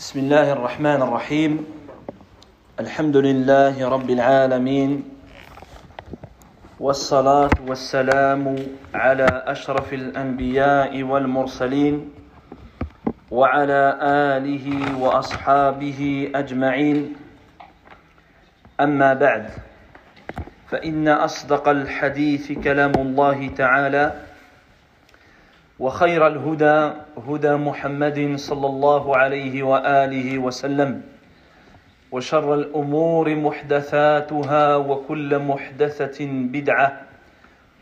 بسم الله الرحمن الرحيم. الحمد لله رب العالمين. والصلاة والسلام على أشرف الأنبياء والمرسلين وعلى آله وأصحابه أجمعين. أما بعد فإن أصدق الحديث كلام الله تعالى. وخير الهدى هدى محمد صلى الله عليه وآله وسلم. وشر الأمور محدثاتها وكل محدثة بدعة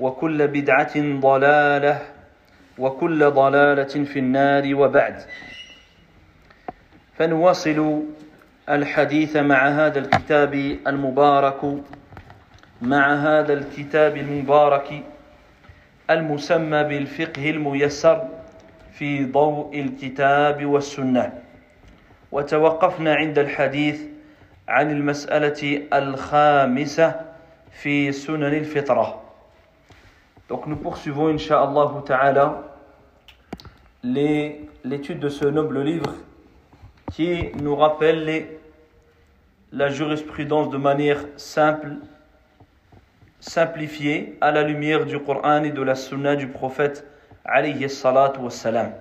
وكل بدعة ضلالة وكل ضلالة في النار وبعد. فنواصل الحديث مع هذا الكتاب المبارك مع هذا الكتاب المبارك. المسمى بالفقه الميسر في ضوء الكتاب والسنة وتوقفنا عند الحديث عن المساله الخامسه في سنن الفطره Donc nous poursuivons, Inch'Allah ta'ala, l'étude de ce noble livre qui nous rappelle les, la jurisprudence de manière simple simplifié à la lumière du Coran et de la Sunna du prophète alayhi salatu wassalam.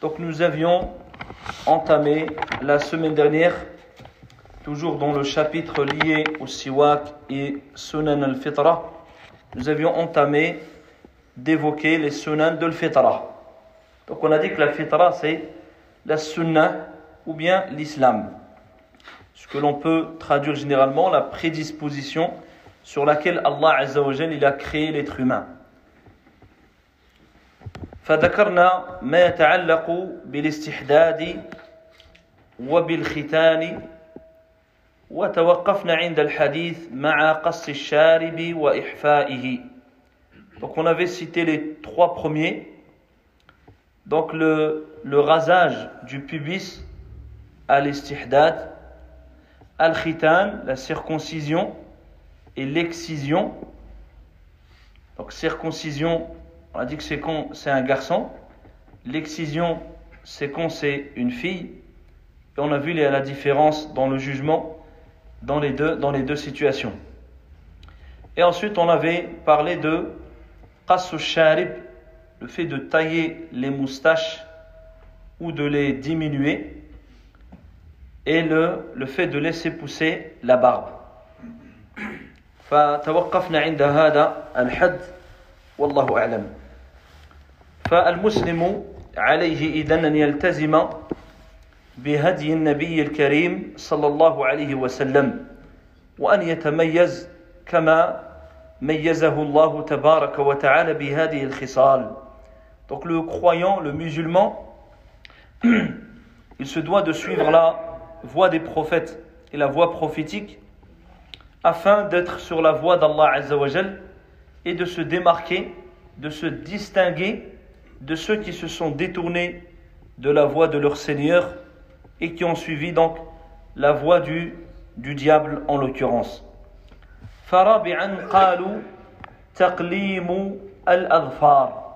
Donc nous avions entamé la semaine dernière, toujours dans le chapitre lié au siwak et sunan al-fitra, nous avions entamé d'évoquer les sunan de al-fitra. Donc on a dit que la fitra c'est la sunna ou bien l'islam. Ce que l'on peut traduire généralement la prédisposition sur laquelle Allah Azza wa il a créé l'être humain. فذكرنا ما يتعلق بالاستحداد وبالختان وتوقفنا عند الحديث مع قص الشارب وإحفائه Donc on avait cité les trois premiers. Donc le, le rasage du pubis à l'istihdad, al-khitan, la circoncision, l'excision. Donc circoncision, on a dit que c'est quand c'est un garçon. L'excision, c'est quand c'est une fille. Et on a vu la différence dans le jugement dans les deux, dans les deux situations. Et ensuite, on avait parlé de sharib, le fait de tailler les moustaches ou de les diminuer, et le, le fait de laisser pousser la barbe. فتوقفنا عند هذا الحد والله أعلم. فالمسلم عليه إذن أن يلتزم بهدي النبي الكريم صلى الله عليه وسلم وأن يتميز كما ميزه الله تبارك وتعالى بهذه الخصال. Donc le croyant, le musulman, il se doit de suivre la voie des prophètes et la voie prophétique afin d'être sur la voie d'Allah Azzawajal et de se démarquer, de se distinguer de ceux qui se sont détournés de la voie de leur Seigneur et qui ont suivi donc la voie du, du diable en l'occurrence. فرابعا قالوا تقليم الأظفار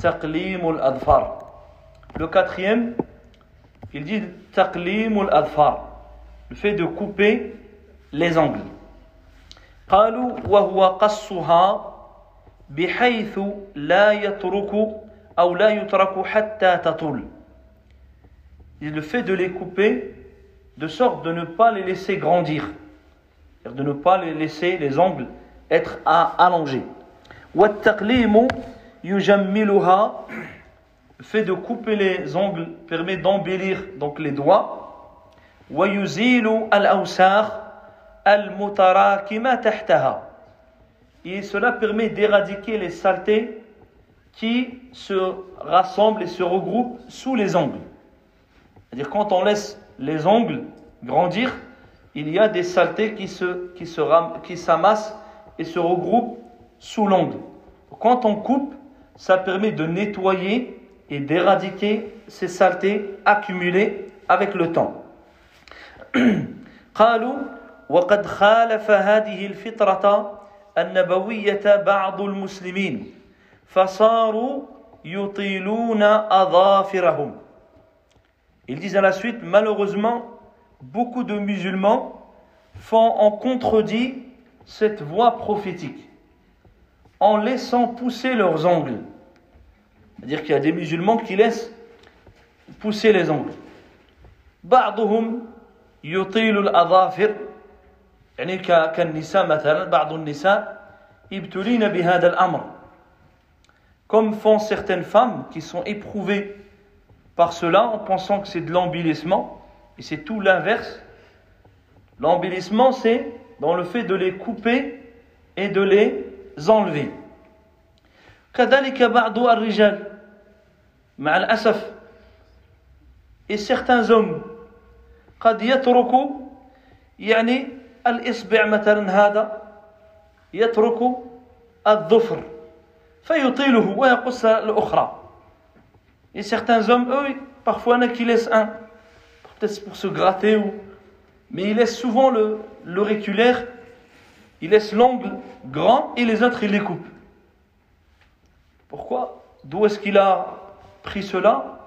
تقليم الأظفار Le quatrième, il dit تقليم الأظفار le fait de couper les ongles. قالوا وهو قصها بحيث لا يترك أو لا يترك حتى تطول le fait de les couper de sorte de ne pas les laisser grandir de ne pas les laisser les ongles être allongés والتقليم يجملها le fait de couper les ongles permet d'embellir donc les doigts ويزيل الأوساخ et cela permet d'éradiquer les saletés qui se rassemblent et se regroupent sous les ongles. C'est-à-dire quand on laisse les ongles grandir, il y a des saletés qui se qui se qui s'amassent et se regroupent sous l'ongle. Quand on coupe, ça permet de nettoyer et d'éradiquer ces saletés accumulées avec le temps. وقد خالف هذه الفطرة النبوية بعض المسلمين فصاروا يطيلون أظافرهم Ils disent à la suite, malheureusement, beaucoup de musulmans font en contredit cette voix prophétique en laissant pousser leurs ongles. C'est-à-dire qu'il y a des musulmans qui laissent pousser les ongles. بعضهم يطيل الأظافر يعني كالنساء مثلا بعض النساء يبتلين بهذا الأمر comme font certaines femmes qui sont éprouvées par cela en pensant que c'est de l'embellissement et c'est tout l'inverse l'embellissement c'est dans le fait de les couper et de les enlever كذلك بعض الرجال مع الأسف et certains hommes قد يترك يعني الإصبع مثلا هذا يترك الظفر فيطيله ويقص الأخرى Et certains hommes, eux, parfois, il y en a qui laissent un, peut-être pour se gratter, ou... mais ils laissent souvent le, l'auriculaire, ils laissent l'ongle grand et les autres, ils les coupent. Pourquoi D'où est-ce qu'il a pris cela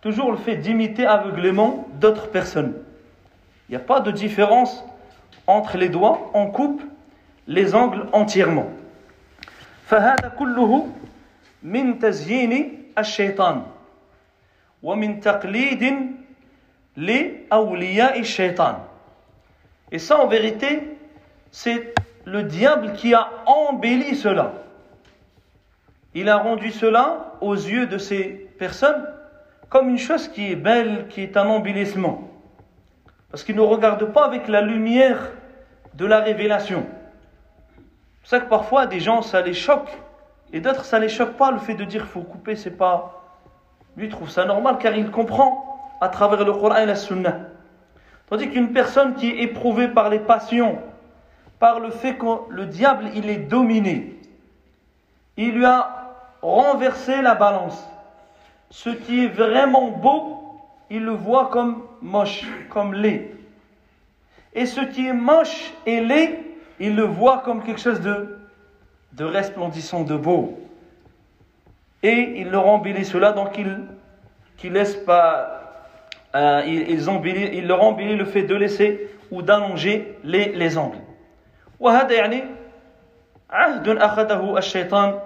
Toujours le fait d'imiter aveuglément d'autres personnes. Il n'y a pas de différence entre les doigts, on coupe les ongles entièrement. فهذا كله من تزيين الشيطان ومن تقليد لأولياء الشيطان Et ça en vérité, c'est le diable qui a embelli cela. Il a rendu cela aux yeux de ces personnes comme une chose qui est belle, qui est un embellissement. Parce qu'ils ne regardent pas avec la lumière de la révélation. C'est ça que parfois des gens ça les choque et d'autres ça les choque pas le fait de dire faut couper c'est pas lui trouve ça normal car il comprend à travers le Coran et la Sunna. Tandis qu'une personne qui est éprouvée par les passions, par le fait que le diable il est dominé, il lui a renversé la balance. Ce qui est vraiment beau, il le voit comme moche, comme laid. Et ce qui est moche et laid, il le voit comme quelque chose de, de resplendissant, de beau. Et il leur embellit cela, donc il, qu'il laisse pas, euh, ils, ils embellit, il leur embellit le fait de laisser ou d'allonger les, les ongles. وهذا يعني عهد أخذه الشيطان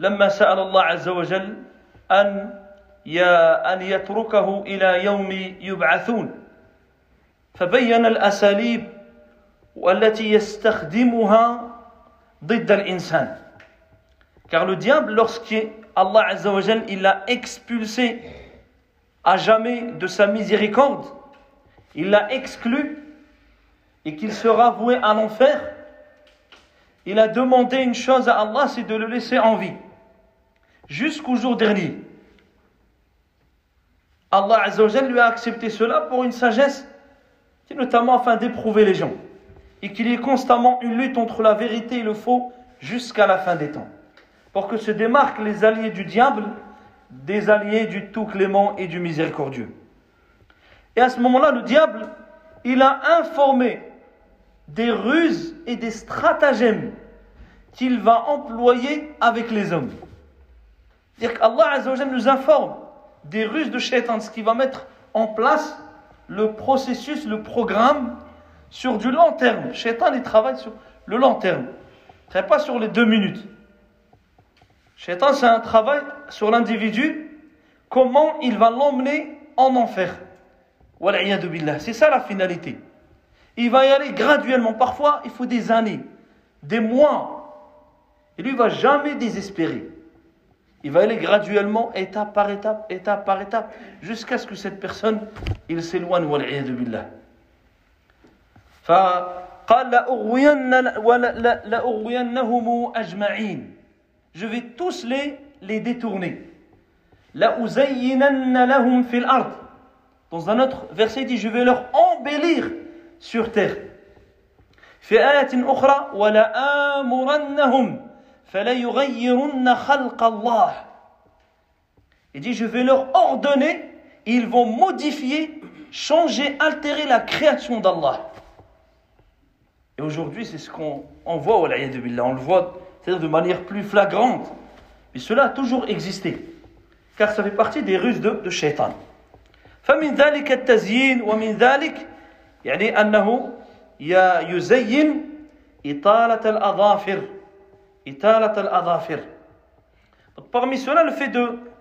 لما سأل الله عز وجل أن أن يتركه إلى يوم يبعثون فبين الأساليب والتي يستخدمها ضد الإنسان car le diable lorsqu'Allah Azza wa Jal il l'a expulsé à jamais de sa miséricorde il l'a exclu et qu'il sera voué à l'enfer il a demandé une chose à Allah c'est de le laisser en vie jusqu'au jour dernier Allah Azzawajal lui a accepté cela pour une sagesse, notamment afin d'éprouver les gens. Et qu'il y ait constamment une lutte entre la vérité et le faux jusqu'à la fin des temps. Pour que se démarquent les alliés du diable des alliés du tout clément et du miséricordieux. Et à ce moment-là, le diable, il a informé des ruses et des stratagèmes qu'il va employer avec les hommes. C'est-à-dire qu'Allah nous informe des ruses de shaitan, ce qui va mettre en place le processus, le programme sur du long terme. Shaitan, il travaille sur le long terme. Ne pas sur les deux minutes. Shaitan, c'est un travail sur l'individu, comment il va l'emmener en enfer. C'est ça la finalité. Il va y aller graduellement. Parfois, il faut des années, des mois. Et lui, il ne va jamais désespérer. Il va aller graduellement, étape par étape, étape par étape, jusqu'à ce que cette personne, il s'éloigne, والعياذ بالله. فقال لأغوينهم أجمعين. Je vais tous les, les détourner. لأزينن لهم في الأرض. Dans un autre verset, il dit, je vais leur embellir sur terre. في آية أخرى ولآمرنهم il dit, je vais leur ordonner, ils vont modifier, changer, altérer la création d'Allah. Et aujourd'hui, c'est ce qu'on voit, on le voit, c'est-à-dire de manière plus flagrante. Mais cela a toujours existé, car ça fait partie des ruses de, de shaitan. فمن ذلك التزيين ومن ذلك يعني أنه يزين إطالة الأظافر إطالة الأظافر Parmi cela, le fait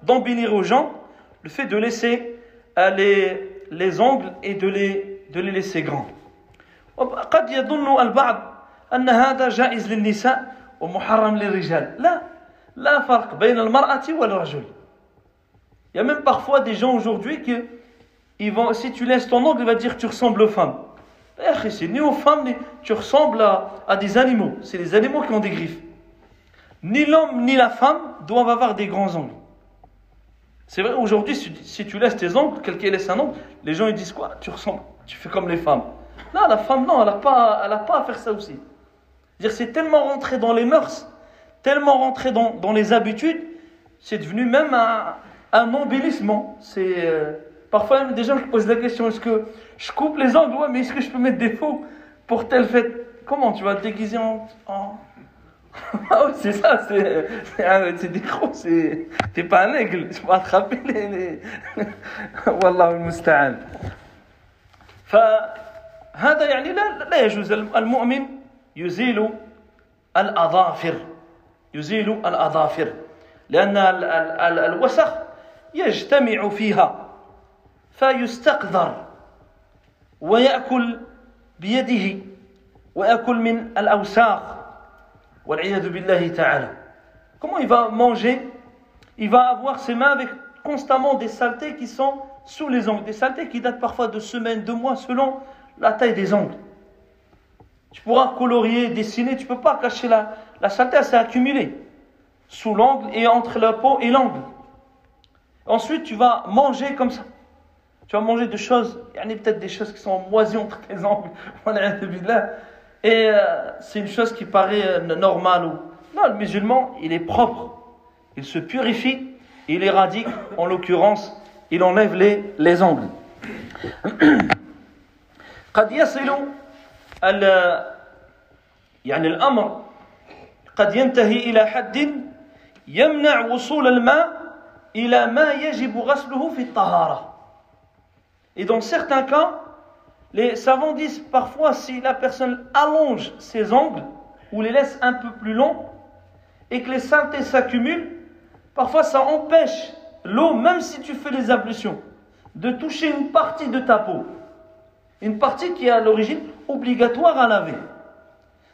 d'embellir aux gens, le fait de laisser euh, les, les ongles et de les, de les laisser grands. قد يظن البعض أن هذا جائز للنساء ومحرم للرجال لا لا فرق بين المرأة والرجل Il y a même parfois des gens aujourd'hui qui ils vont, si tu laisses ton ongle, il va dire que tu ressembles aux femmes. Eh, c'est ni aux femmes, ni tu ressembles à, à des animaux. C'est les animaux qui ont des griffes. Ni l'homme ni la femme doivent avoir des grands ongles. C'est vrai, aujourd'hui, si, tu laisses tes ongles, quelqu'un laisse un ongle, les gens ils disent quoi? Tu ressembles, tu fais comme les femmes. Non, la femme, non, elle n'a pas, pas à faire ça aussi. C'est tellement rentré dans les mœurs, tellement rentré dans, dans les habitudes, c'est devenu même un, un embellissement. C'est, euh, parfois, même des gens qui posent la question est-ce que je coupe les ongles? Ouais, mais est-ce que je peux mettre des faux pour telle fête? Comment tu vas te déguiser en, en, ah oui, c'est ça, c'est, c'est des gros, t'es pas un aigle, tu vas attraper les, les... والله المستعان فهذا يعني لا, لا يجوز المؤمن يزيل الأظافر يزيل الأظافر لأن الوسخ يجتمع فيها فيستقذر ويأكل بيده ويأكل من الأوساخ Comment il va manger? Il va avoir ses mains avec constamment des saletés qui sont sous les ongles, des saletés qui datent parfois de semaines, de mois, selon la taille des ongles. Tu pourras colorier, dessiner, tu ne peux pas cacher la, la saleté, elle s'est accumulée sous l'ongle et entre la peau et l'ongle. Ensuite, tu vas manger comme ça. Tu vas manger de choses, il y en a peut-être des choses qui sont moisies entre tes ongles. Et euh, c'est une chose qui paraît euh, normale. Ou... Non, le musulman, il est propre. Il se purifie, il éradique, en l'occurrence, il enlève les, les ongles. قد يصل ال يعني الأمر قد ينتهي إلى حد يمنع وصول الماء إلى ما يجب غسله في الطهارة. Et dans certains cas, les savants disent parfois si la personne allonge ses ongles ou les laisse un peu plus longs et que les saletés s'accumulent, parfois ça empêche l'eau, même si tu fais les ablutions, de toucher une partie de ta peau. Une partie qui est à l'origine obligatoire à laver.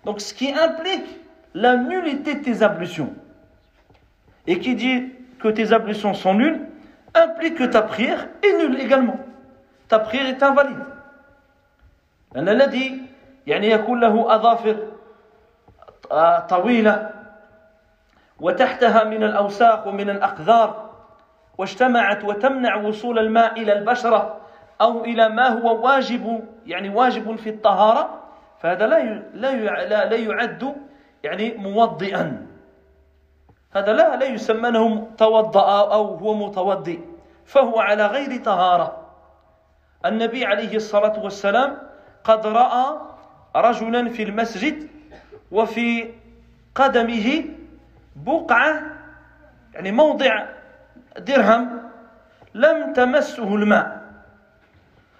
Donc ce qui implique la nullité de tes ablutions. Et qui dit que tes ablutions sont nulles, implique que ta prière est nulle également. Ta prière est invalide. أن الذي يعني يكون له أظافر طويلة وتحتها من الأوساخ ومن الأقذار واجتمعت وتمنع وصول الماء إلى البشرة أو إلى ما هو واجب يعني واجب في الطهارة فهذا لا لا لا يعد يعني موضئا. هذا لا لا يسمى توضأ أو هو متوضئ فهو على غير طهارة. النبي عليه الصلاة والسلام قد رأى رجلا في المسجد وفي قدمه بقعة يعني موضع درهم لم تمسه الماء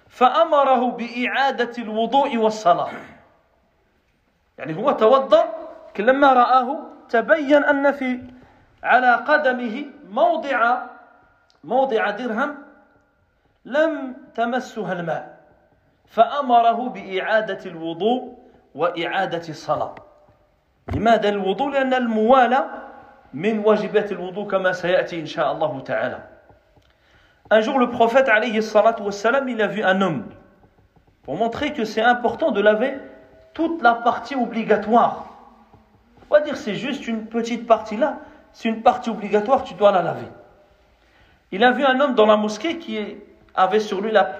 فأمره بإعادة الوضوء والصلاة. يعني هو توضأ لما رآه تبين أن في على قدمه موضع موضع درهم لم تمسها الماء. فأمره بإعادة الوضوء وإعادة الصلاة لماذا الوضوء؟ لأن الموالاة من واجبات الوضوء كما سيأتي إن شاء الله تعالى Un jour, le prophète, alayhi salatu wassalam, il a vu un homme pour montrer que c'est important de laver toute la partie obligatoire. On va dire c'est juste une petite partie là, c'est une partie obligatoire, tu dois la laver. Il a vu un homme dans la mosquée qui avait sur lui la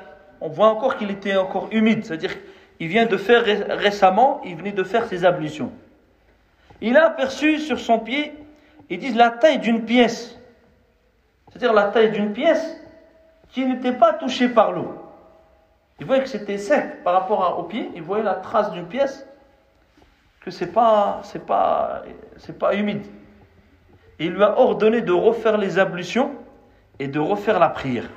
on voit encore qu'il était encore humide, c'est-à-dire qu'il vient de faire récemment, il venait de faire ses ablutions. Il a aperçu sur son pied, ils disent la taille d'une pièce, c'est-à-dire la taille d'une pièce qui n'était pas touchée par l'eau. Il voyait que c'était sec par rapport au pied, il voyait la trace d'une pièce, que c'est pas, pas, pas humide. il lui a ordonné de refaire les ablutions et de refaire la prière.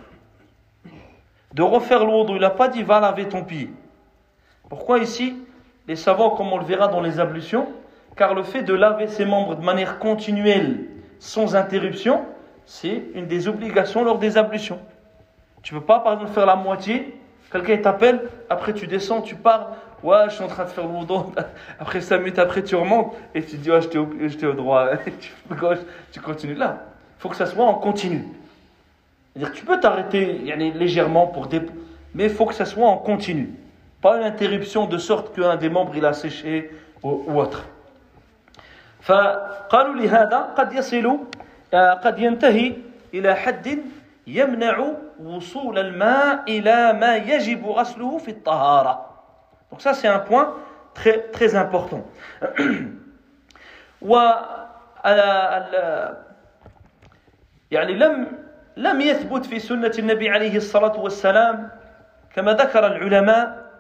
De refaire wudu. Il n'a pas dit va laver ton pied. Pourquoi ici Les savants, comme on le verra dans les ablutions, car le fait de laver ses membres de manière continuelle, sans interruption, c'est une des obligations lors des ablutions. Tu ne peux pas, par exemple, faire la moitié, quelqu'un t'appelle, après tu descends, tu pars, ouais, je suis en train de faire le après 5 minutes après tu remontes, et tu dis, ouais, j'étais au, droit, tu gauche, tu continues là. Il faut que ça soit en continu. C'est-à-dire tu peux t'arrêter yani, légèrement pour des... Mais il faut que ça soit en continu. Pas une interruption de sorte qu'un des membres il a séché ou, ou autre. فقالوا لهذا قد يصل قد ينتهي إلى حد يمنع وصول الماء إلى ما يجب غسله في الطهارة. Donc ça c'est un point très très important. و يعني لم لم يثبت في سنة النبي عليه الصلاة والسلام كما ذكر العلماء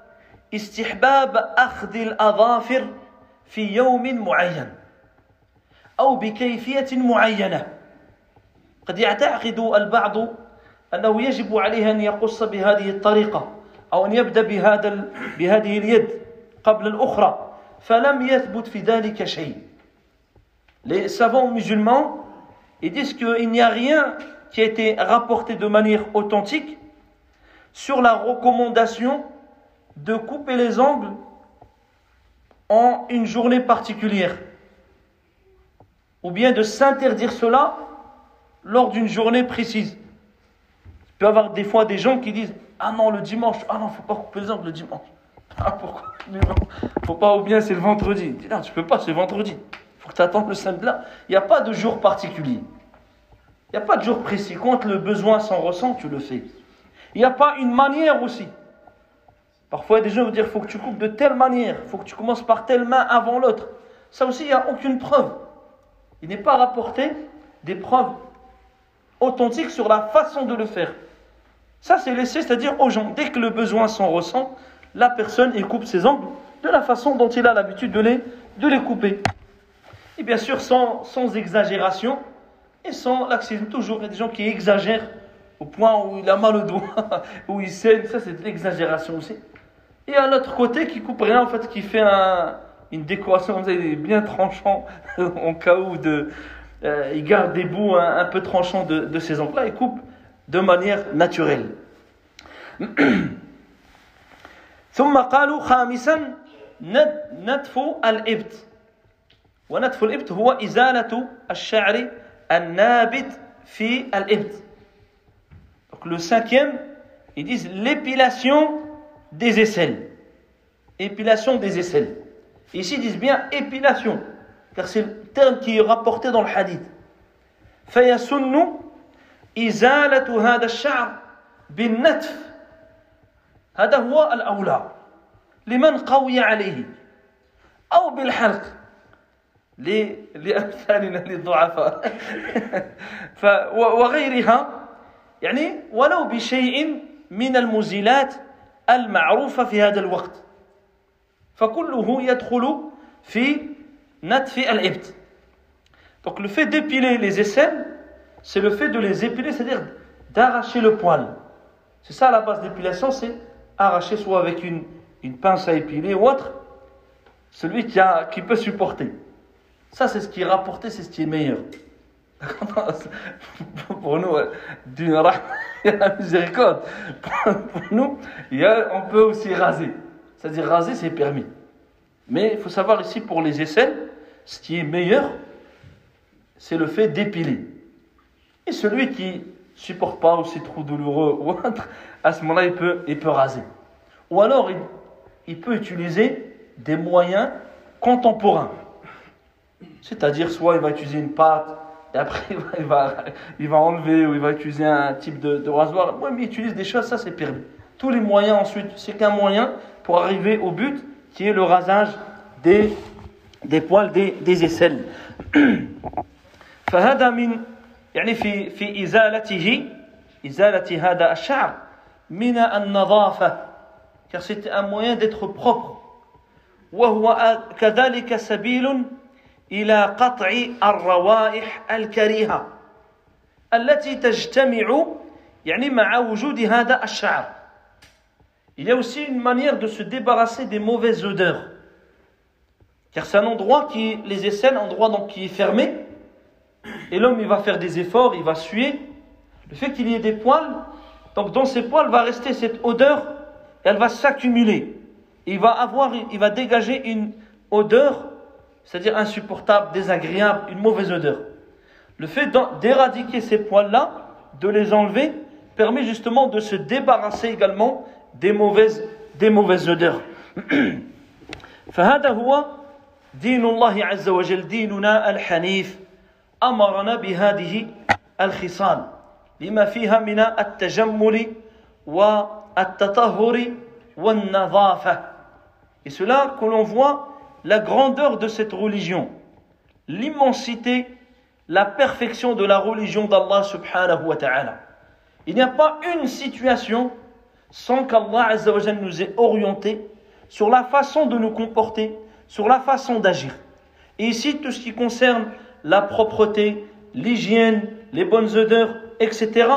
استحباب أخذ الأظافر في يوم معين أو بكيفية معينة. قد يعتقد البعض أنه يجب عليه أن يقص بهذه الطريقة أو أن يبدأ بهذا بهذه اليد قبل الأخرى فلم يثبت في ذلك شيء. Les savants musulmans ils disent qu'il n'y a rien qui a été rapporté de manière authentique sur la recommandation de couper les ongles en une journée particulière. Ou bien de s'interdire cela lors d'une journée précise. Il peut y avoir des fois des gens qui disent Ah non, le dimanche, ah non, faut pas couper les ongles le dimanche. Ah pourquoi Faut pas, ou bien c'est le vendredi. Dis, non, tu peux pas, c'est vendredi. faut que tu attendes le samedi là. Il n'y a pas de jour particulier. Il n'y a pas de jour précis. Quand le besoin s'en ressent, tu le fais. Il n'y a pas une manière aussi. Parfois, des gens vont dire faut que tu coupes de telle manière, faut que tu commences par telle main avant l'autre. Ça aussi, il n'y a aucune preuve. Il n'est pas rapporté des preuves authentiques sur la façon de le faire. Ça, c'est laissé, c'est-à-dire aux gens. Dès que le besoin s'en ressent, la personne, il coupe ses ongles de la façon dont il a l'habitude de les, de les couper. Et bien sûr, sans, sans exagération et sans laxisme. Toujours, il y a des gens qui exagèrent au point où il a mal au doigt, où il saigne. Ça, c'est de l'exagération aussi. Et à l'autre côté, qui coupe rien, en fait, qui fait un, une décoration bien tranchant, en cas où de, euh, il garde des bouts un, un peu tranchants de, de ces ongles-là, il coupe de manière naturelle. ثم قالوا خامسا نتف الإبت ونتف الإبت هو إزالة الشعر النابت في الإبت Donc le cinquième, ils disent l'épilation des aisselles. Épilation des aisselles. Ici, ils disent bien épilation, car c'est le terme qui est rapporté dans le hadith. فيسن إزالة هذا الشعر بالنتف هذا هو الأولى لمن قوي عليه أو بالحلق لأمثالنا للضعفاء وغيرها يعني ولو بشيء من المزيلات المعروفة في هذا الوقت فكله يدخل في نتف الإبت Donc le fait d'épiler les aisselles, c'est le fait de les épiler, c'est-à-dire d'arracher le poil. C'est ça la base d'épilation, c'est arracher soit avec une, une pince à épiler ou autre, celui qui, a, qui peut supporter. Ça, c'est ce qui est rapporté, c'est ce qui est meilleur. pour nous, il y a la miséricorde. Pour nous, il y a, on peut aussi raser. C'est-à-dire raser, c'est permis. Mais il faut savoir ici, pour les aisselles, ce qui est meilleur, c'est le fait d'épiler. Et celui qui supporte pas ou c'est trop douloureux ou autre, à ce moment-là, il peut, il peut raser. Ou alors, il, il peut utiliser des moyens contemporains. C'est-à-dire, soit il va utiliser une pâte, et après il va, il va, enlever ou il va utiliser un type de, de rasoir. Oui, mais il utilise des choses, ça c'est permis. Tous les moyens ensuite, c'est qu'un moyen pour arriver au but qui est le rasage des, des poils des, des aisselles. فهذا من يعني في في إزالته إزالة هذا الشعر من النظافة car c'est un moyen d'être propre وهو كذلك سبيل إلى قطع الروائح الكريهة التي تجتمع يعني مع وجود هذا الشعر Il y a aussi une manière de se débarrasser des mauvaises odeurs. Car c'est un endroit qui, les aisselles, un endroit donc qui est fermé. Et l'homme, il va faire des efforts, il va suer. Le fait qu'il y ait des poils, donc dans ces poils va rester cette odeur, et elle va s'accumuler. Il va avoir, il va dégager une odeur, c'est-à-dire insupportable, désagréable, une mauvaise odeur. Le fait d'éradiquer ces poils-là, de les enlever, permet justement de se débarrasser également des mauvaises, des mauvaises odeurs. فهذا هو دين الله عز وجل ديننا الحنيف أمرنا بهذه الخصال لما فيها من التجمل والتطهر والنظافة Et cela que l'on voit la grandeur de cette religion, l'immensité, la perfection de la religion d'Allah subhanahu wa ta'ala. Il n'y a pas une situation sans qu'Allah nous ait orienté sur la façon de nous comporter, sur la façon d'agir. Et ici, tout ce qui concerne la propreté, l'hygiène, les bonnes odeurs, etc.,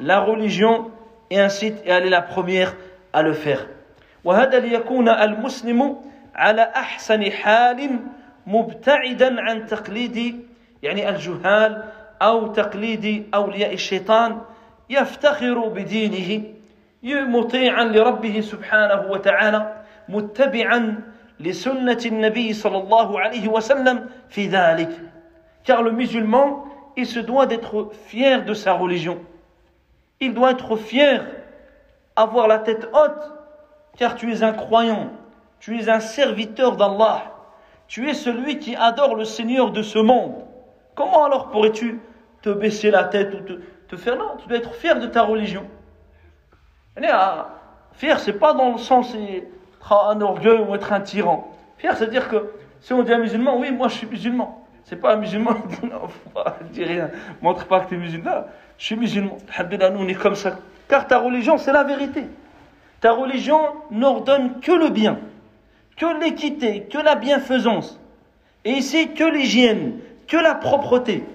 la religion et ainsi, et elle est la première à le faire. وهذا ليكون المسلم على أحسن حال مبتعدا عن تقليد يعني الجهال أو تقليد أولياء الشيطان يفتخر بدينه مطيعا لربه سبحانه وتعالى متبعا لسنة النبي صلى الله عليه وسلم في ذلك. Car le musulman il se doit d'être fier de sa religion. Il doit être fier avoir la tête haute car tu es un croyant. Tu es un serviteur d'Allah tu es celui qui adore le Seigneur de ce monde comment alors pourrais-tu te baisser la tête ou te, te faire non tu dois être fier de ta religion Fier, c'est pas dans le sens être un orgueil ou être un tyran. Fier, c'est dire que si on dit un musulman, oui, moi je suis musulman. C'est pas un musulman, non, dis rien, montre pas que tu es musulman. Je suis musulman. nous on est comme ça. Car ta religion, c'est la vérité. Ta religion n'ordonne que le bien, que l'équité, que la bienfaisance. Et ici, que l'hygiène, que la propreté.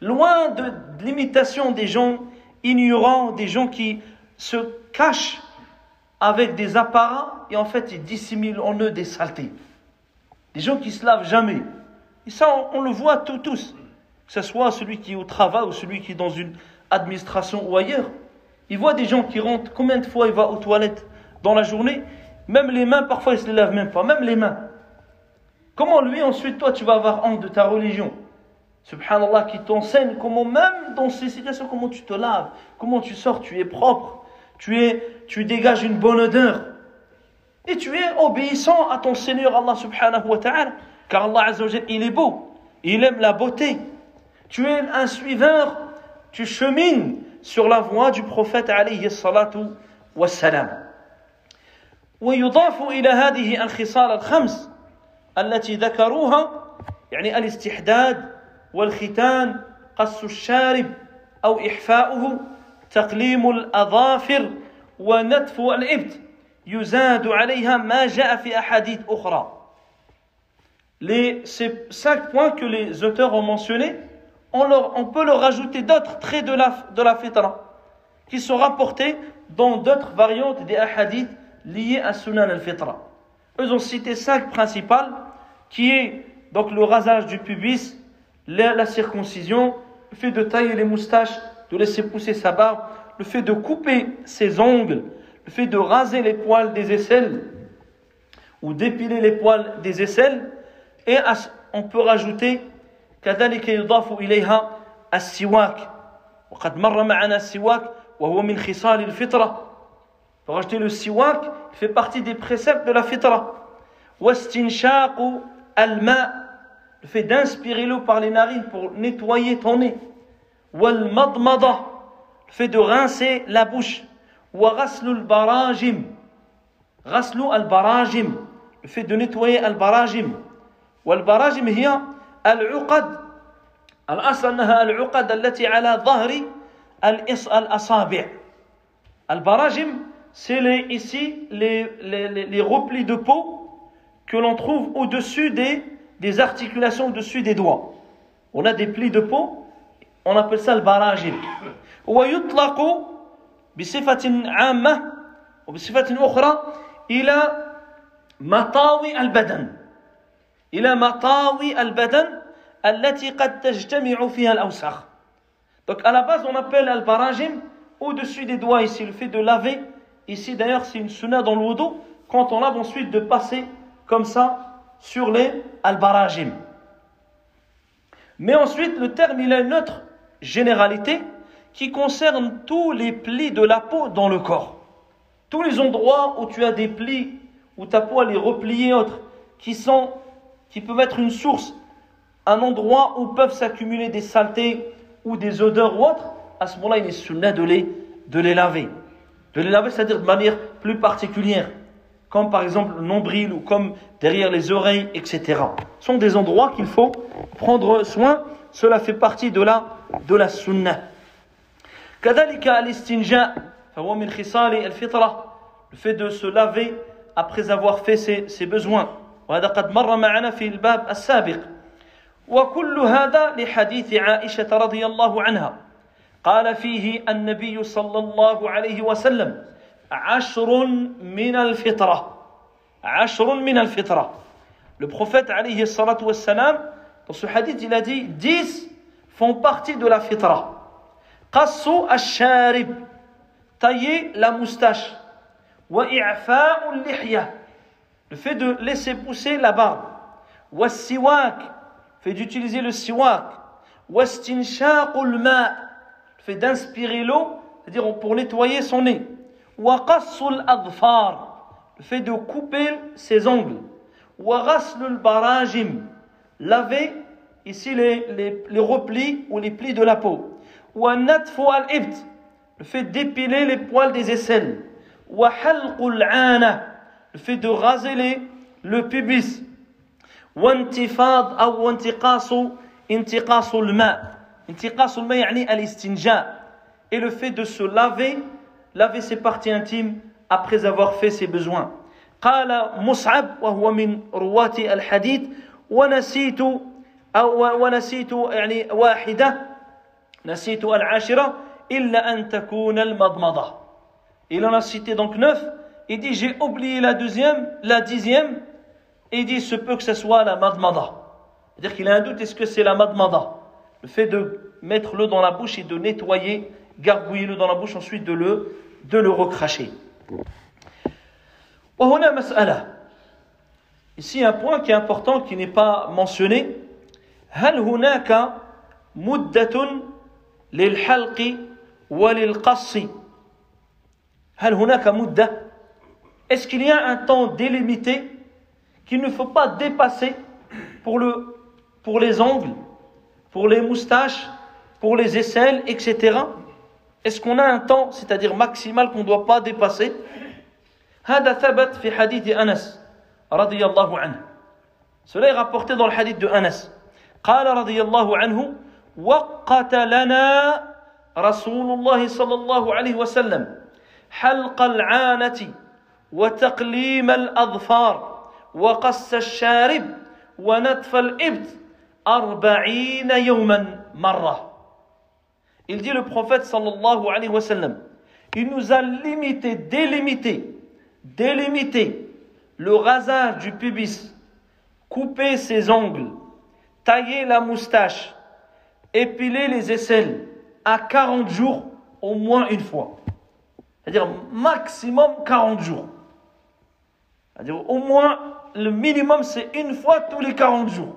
Loin de l'imitation des gens ignorants, des gens qui se cachent avec des apparats et en fait ils dissimulent en eux des saletés. Des gens qui se lavent jamais. Et ça, on, le voit tous. Que ce soit celui qui est au travail ou celui qui est dans une administration ou ailleurs. Il voit des gens qui rentrent, combien de fois il va aux toilettes dans la journée? Même les mains, parfois, il se les lave même pas. Même les mains. Comment lui, ensuite, toi, tu vas avoir honte de ta religion? Subhanallah, qui t'enseigne comment, même dans ces situations, comment tu te laves, comment tu sors, tu es propre tu, es, tu dégages une bonne odeur. Et tu es obéissant à ton Seigneur Allah subhanahu wa ta'ala. Car Allah il est beau. Il aime la beauté. Tu es un suiveur. Tu chemines sur la voie du prophète alayhi salatu wassalam. ويضاف إلى هذه الخصال الخمس التي ذكروها يعني الاستحداد والختان قص الشارب أو إحفاؤه تقليم الأظافر ونتف الإبت يزاد عليها ما جاء في أحاديث أخرى les, ces cinq points que les auteurs ont mentionnés, on, leur, on peut leur ajouter d'autres traits de la, de la fitra qui sont rapportés dans d'autres variantes des hadiths liés à Sunan al-Fitra. Eux ont cité cinq principales qui est donc le rasage du pubis, la, la circoncision, le fait de tailler les moustaches, de laisser pousser sa barbe, le fait de couper ses ongles, le fait de raser les poils des aisselles ou d'épiler les poils des aisselles, et on peut rajouter كذلك يضاف إليها السواك وقد مر معنا السواك وهو من خصال الفطرة Racheter le siwak fait partie des préceptes de la fitra. al-ma, le fait d'inspirer l'eau par les narines pour nettoyer ton nez. Wal madmada, le fait de rincer la bouche. Waraslu barajim, raslu al barajim, le fait de nettoyer al barajim. Wal barajim hiya al uqad, al asl al uqad allati ala dhahri al asabir. Al barajim c'est les, ici les, les, les, replis de peau que l'on trouve au-dessus des, des articulations, au-dessus des doigts. On a des plis de peau on appelle ça le barajim ويطلق بصفة عامة وبصفة أخرى إلى مطاوي البدن إلى مطاوي البدن التي قد تجتمع فيها الأوساخ Donc à la base on appelle al-barajim au-dessus des doigts ici, le fait de laver. Ici d'ailleurs c'est une sunna dans le wudu quand on lave ensuite de passer comme ça sur les al-barajim. Mais ensuite le terme il a une autre généralité qui concerne tous les plis de la peau dans le corps. Tous les endroits où tu as des plis, où ta peau est repliée, autres, qui sont, qui peuvent être une source, un endroit où peuvent s'accumuler des saletés ou des odeurs ou autres, à ce moment-là, il est sunna de les, de les laver De les laver, c'est-à-dire de manière plus particulière. Comme par exemple le nombril ou comme derrière les oreilles, etc. Ce sont des endroits qu'il faut prendre soin. Cela fait partie de la, de la sunna. كذلك الاستنجاء فهو من خصال الفطرة le fait de se laver après avoir fait ses, ses besoins وهذا قد مر معنا في الباب السابق وكل هذا لحديث عائشة رضي الله عنها قال فيه النبي صلى الله عليه وسلم عشر من الفطرة عشر من الفطرة Le prophète عليه الصلاة والسلام dans ce hadith il a dit 10 font partie de la fitra قص الشارب tailler la moustache وإعفاء اللحية le fait de laisser pousser la barbe والسواك fait d'utiliser le siwak واستنشاق الماء le fait d'inspirer l'eau, c'est-à-dire pour nettoyer son nez. Waqassul adfar, le fait de couper ses ongles. Waqaslul barajim, laver ici les, les, replis ou les plis de la peau. Wanatfu al ibt, le fait d'épiler les poils des aisselles. Wahalqul ana, le fait de raser les, le pubis. Wantifad ou intiqasu, intiqasu ma' الماء يعني الاستنجاء et le fait de se laver laver ses parties intimes après avoir fait ses besoins قال مصعب وهو من رواة الحديث ونسيت أو ونسيت يعني واحدة نسيت العاشرة إلا أن تكون المضمضة Il en a cité donc neuf. Il dit j'ai oublié la deuxième, la dixième. Et il dit se peut que ce soit la madmada. C'est-à-dire qu'il a un doute est-ce que c'est la madmada Le fait de mettre l'eau dans la bouche et de nettoyer, gargouiller l'eau dans la bouche, ensuite de le, de le recracher. وهنا مسألة Ici un point qui est important qui n'est pas mentionné. هل هناك مدة للحلق وللقص هل هناك مدة Est-ce qu'il y a un temps délimité qu'il ne faut pas dépasser pour, le, pour les ongles, pour les moustaches, pour les aisselles, etc. Est-ce qu'on a un temps, c'est-à-dire maximal, qu'on ne doit pas dépasser هذا ثبت في حديث أنس رضي الله عنه Cela est rapporté dans le hadith de Anas. قال رضي الله عنه وقت لنا رسول الله صلى الله عليه وسلم حلق العانة وتقليم الأظفار وقص الشارب ونتف الإبت arba'ina yawman marra. Il dit le prophète sallallahu alayhi wa sallam, il nous a limité, délimité, délimité le rasage du pubis, couper ses ongles, tailler la moustache, épiler les aisselles à 40 jours au moins une fois. C'est-à-dire maximum 40 jours. C'est-à-dire au moins le minimum c'est une fois tous les 40 jours.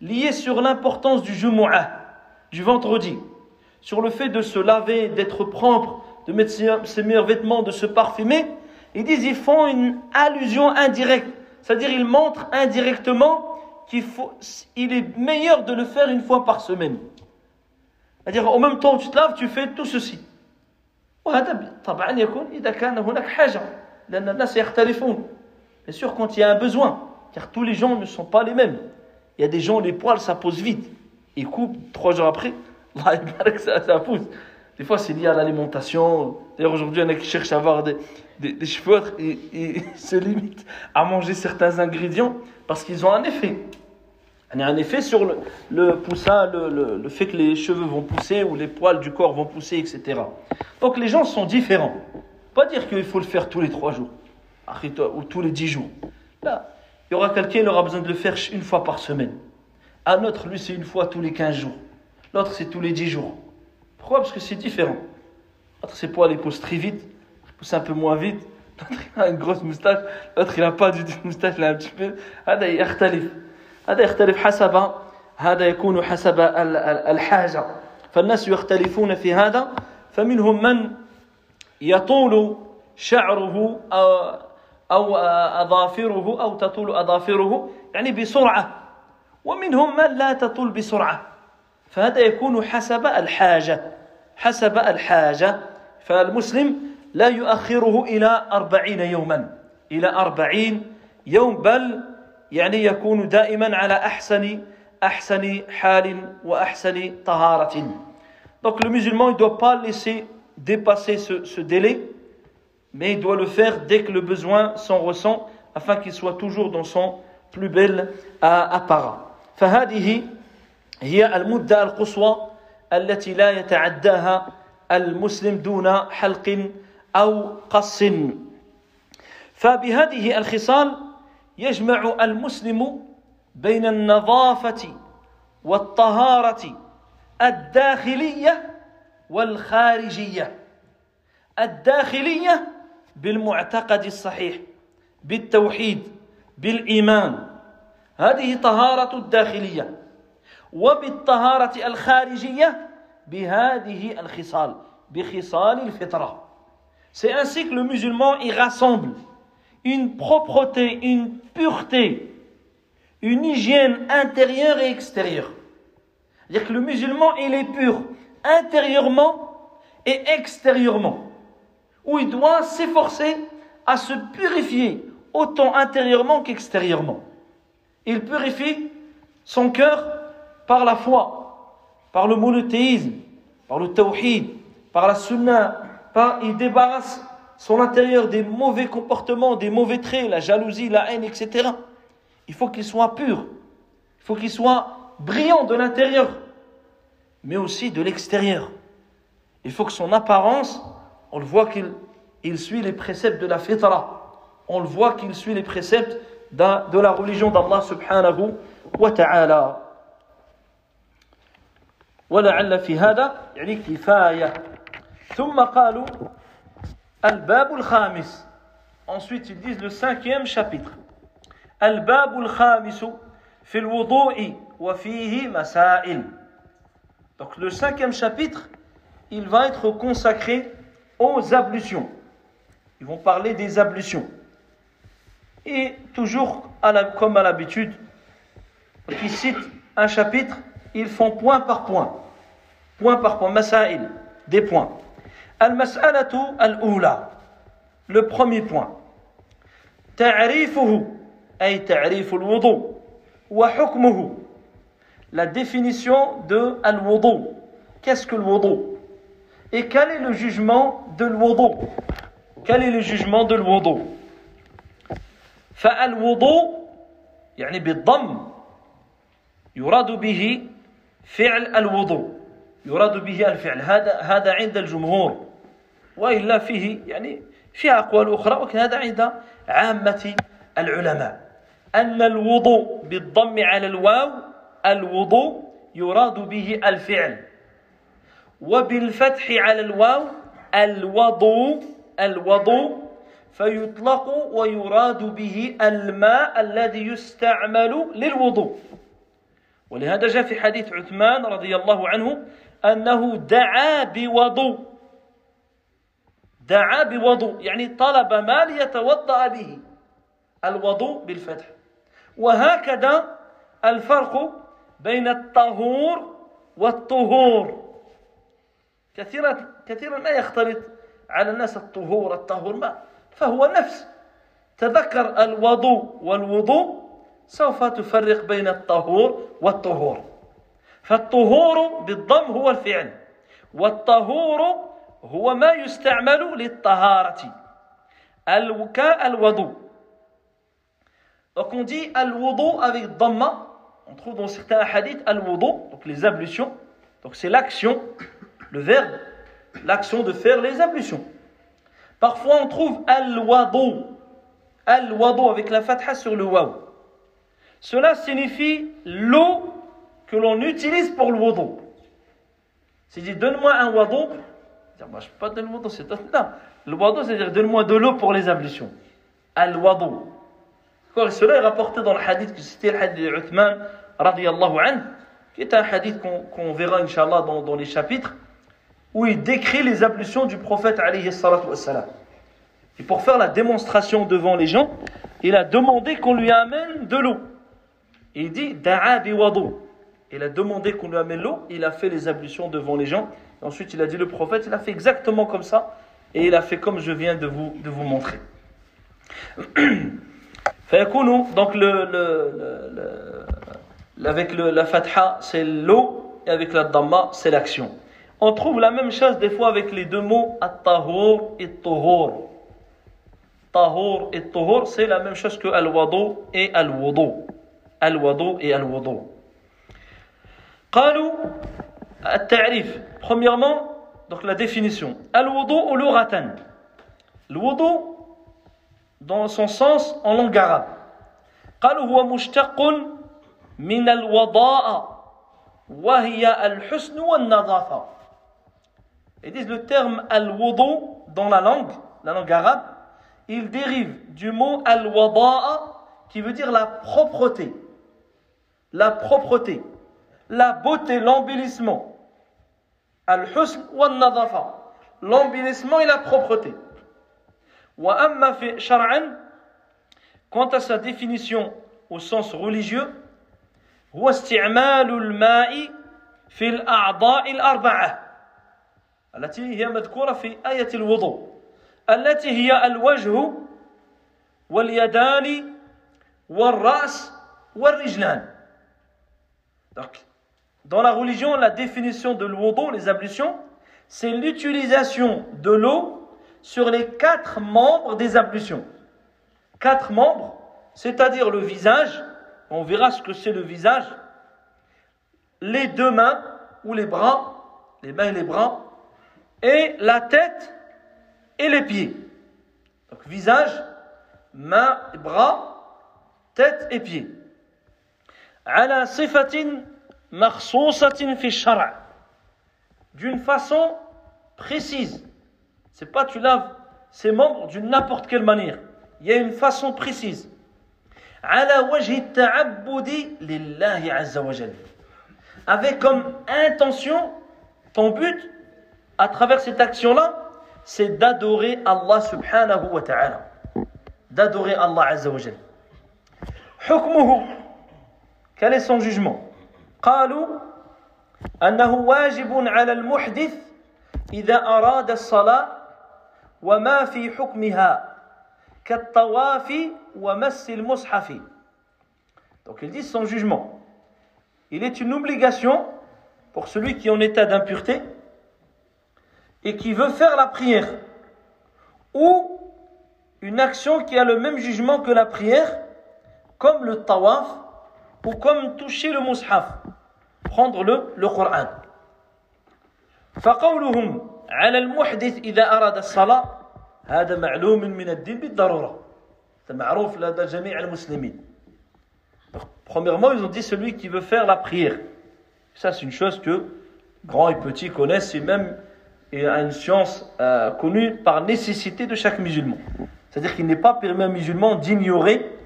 liés sur l'importance du Jumu'ah, du vendredi, sur le fait de se laver, d'être propre, de mettre ses meilleurs vêtements, de se parfumer, ils disent ils font une allusion indirecte, c'est-à-dire ils montrent indirectement qu'il faut, il est meilleur de le faire une fois par semaine. C'est-à-dire en même temps où tu te laves, tu fais tout ceci. Bien sûr, quand il y a un besoin, car tous les gens ne sont pas les mêmes. Il y a des gens, les poils, ça pousse vite. Ils coupent, trois jours après, ça, ça pousse. Des fois, c'est lié à l'alimentation. D'ailleurs, aujourd'hui, il y en a qui cherchent à avoir des, des, cheveux et, et se limitent à manger certains ingrédients parce qu'ils ont un effet. Il y a un effet sur le, le poussin, le, le, le fait que les cheveux vont pousser ou les poils du corps vont pousser, etc. Donc les gens sont différents. Pas dire qu'il faut le faire tous les trois jours ou tous les dix jours. Là, il y aura quelqu'un qui aura besoin de le faire une fois par semaine. Un autre, lui, c'est une fois tous les quinze jours. L'autre, c'est tous les dix jours. Pourquoi Parce que c'est différent. L'autre, ses poils, il pousse très vite. Il pousse un peu moins vite. L'autre, il a une grosse moustache. L'autre, il n'a pas du tout de moustache, il a un petit peu. هذا يختلف. هذا يختلف حسب هذا يكون حسب الحاجة. فالناس يختلفون في هذا. فمنهم من يطول شعره أو أظافره أو تطول أظافره يعني بسرعة. ومنهم من لا تطول بسرعة. فهذا يكون حسب الحاجة. حسب الحاجة. فالمسلم لا يؤخره إلى أربعين يوما. إلى أربعين يوم بل يعني يكون دائما على أحسن أحسن حال وأحسن طهارة. Donc le musulman ne doit pas laisser dépasser ce, ce délai. mais il doit le faire dès que le besoin s'en ressent, afin qu'il soit toujours dans son plus bel apparat. فهذه هي المدة القصوى التي لا يتعداها المسلم دون حلق أو قص فبهذه الخصال يجمع المسلم بين النظافة والطهارة الداخلية والخارجية الداخلية بالمعتقد الصحيح بالتوحيد بالايمان هذه طهاره الداخليه وبالطهاره الخارجيه بهذه الخصال بخصال الفطره C'est ainsi que le musulman y rassemble une propreté, une pureté, une hygiène intérieure et extérieure. C'est-à-dire que le musulman, il est pur intérieurement et extérieurement où il doit s'efforcer à se purifier autant intérieurement qu'extérieurement. Il purifie son cœur par la foi, par le monothéisme, par le tawhid, par la sunnah, par, il débarrasse son intérieur des mauvais comportements, des mauvais traits, la jalousie, la haine, etc. Il faut qu'il soit pur, il faut qu'il soit brillant de l'intérieur, mais aussi de l'extérieur. Il faut que son apparence on le voit qu'il il suit les préceptes de la fitra. On le voit qu'il suit les préceptes de, de la religion d'Allah subhanahu wa ta'ala. ولعل في هذا يعني كفاية ثم قالوا الباب الخامس ensuite ils disent le cinquième chapitre الباب الخامس في الوضوء وفيه مسائل donc le cinquième chapitre il va être consacré aux ablutions. Ils vont parler des ablutions. Et toujours, comme à l'habitude, ils citent un chapitre, ils font point par point. Point par point, masail, des points. Al-mas'alatu al-ula. Le premier point. Ta'rifuhu, ay ta'rifu al-wudu, wa. La définition de al-wudu. Qu'est-ce que le wudu? Et quel est le jugement de l'wudu. Quel est le jugement de l'wudu? فالوضوء يعني بالضم يراد به فعل الوضوء يراد به الفعل هذا هذا عند الجمهور والا فيه يعني فيها اقوال أخرى ولكن هذا عند عامه العلماء ان الوضوء بالضم على الواو الوضوء يراد به الفعل وبالفتح على الواو الوضوء الوضوء فيطلق ويراد به الماء الذي يستعمل للوضوء ولهذا جاء في حديث عثمان رضي الله عنه أنه دعا بوضوء دعا بوضوء يعني طلب ما ليتوضأ به. الوضوء بالفتح. وهكذا الفرق بين الطهور والطهور. كثيرا كثيرا ما يختلط على الناس الطهور الطهور ما فهو نفس تذكر الوضوء والوضوء سوف تفرق بين الطهور والطهور فالطهور بالضم هو الفعل والطهور هو ما يستعمل للطهارة الوضوء Donc on dit al-wudu avec dhamma. On trouve dans certains hadiths al-wudu, donc les ablutions. Donc c'est l'action, le verbe, l'action de faire les ablutions. Parfois on trouve al-wadu, al-wadu avec la fatha sur le waw. Cela signifie l'eau que l'on utilise pour le wudu. Si dit donne-moi un wadu, moi je ne peux pas donner le wudu, c'est non. Le wadu c'est-à-dire donne-moi de l'eau pour les ablutions. Al-wadu. Cela est rapporté dans le hadith que c'était le hadith d'Uthman qui est un hadith qu'on verra inshallah dans, dans les chapitres, où il décrit les ablutions du prophète alayhi. Et pour faire la démonstration devant les gens, il a demandé qu'on lui amène de l'eau. Il dit Da'a Il a demandé qu'on lui amène l'eau, il a fait les ablutions devant les gens. Ensuite, il a dit le prophète, il a fait exactement comme ça, et il a fait comme je viens de vous, de vous montrer. donc le, le, le, avec la fatha c'est l'eau et avec la dhamma c'est l'action. On trouve la même chose des fois avec les deux mots at-tahur et tahur. Tahur et tahur, c'est la même chose que al wado et al wado. Al wado et Al-Wado. Qalu at-ta'rif. Premièrement, donc la définition. Al wado ou luratan. Al-wudu dans son sens en langue arabe. Qalu huwa mushtaqun min al-wada'a wa al-husn. Ils disent le terme al-wudu dans la langue, la langue arabe, il dérive du mot al-wada'a qui veut dire la propreté. La propreté, la beauté, l'embellissement. Al-husn wa nadafa L'embellissement et la propreté. وأما في شرعا quant à sa définition au sens religieux هو استعمال الماء في الأعضاء الأربعة التي هي مذكورة في آية الوضوء التي هي الوجه واليدان والرأس والرجلان Donc, dans la religion, la définition de l'wudu, les ablutions, c'est l'utilisation de l'eau sur les quatre membres des ablutions. Quatre membres, c'est-à-dire le visage, on verra ce que c'est le visage, les deux mains ou les bras, les mains et les bras, et la tête et les pieds. Donc visage, mains, bras, tête et pieds. d'une façon précise c'est pas tu laves ses membres d'une n'importe quelle manière. Il y a une façon précise. Avec comme intention, ton but, à travers cette action-là, c'est d'adorer Allah subhanahu wa ta'ala. D'adorer Allah azza wa quel est son jugement قالوا أنه واجب على المحدث إذا أراد الصلاة وما في حكمها كالطواف ومس المصحف Donc ils disent son jugement. Il est une obligation pour celui qui est en état d'impureté et qui veut faire la prière ou une action qui a le même jugement que la prière comme le tawaf ou comme toucher le mushaf prendre le, le Coran فقولهم على المحدث إذا أراد الصلاة هذا معلوم من الدين بالضرورة هذا معروف لدى جميع المسلمين Premièrement, ils ont dit celui qui veut faire la prière. Ça, c'est une chose que grands et petits connaissent et même une science euh, connue par nécessité de chaque musulman. C'est-à-dire qu'il n'est pas permis à un musulman d'ignorer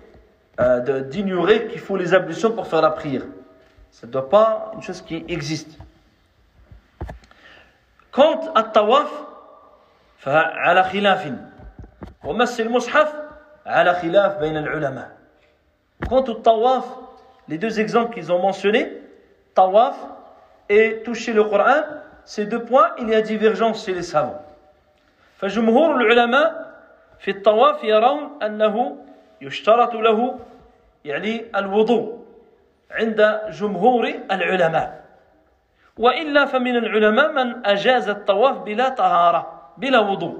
euh, d'ignorer qu'il faut les ablutions pour faire la prière. Ce ne doit pas une chose qui existe. Quant à tawaf, فعلى خلاف ومس المصحف على خلاف بين العلماء Quant au tawaf, les deux exemples qu'ils ont mentionnés, tawaf et toucher le Coran, ces deux points, il y a divergence chez les savants. فجمهور العلماء في الطواف يرون أنه يشترط له يعني الوضوء عند جمهور العلماء. وإلا فمن العلماء من أجاز الطواف بلا طهارة بلا وضوء.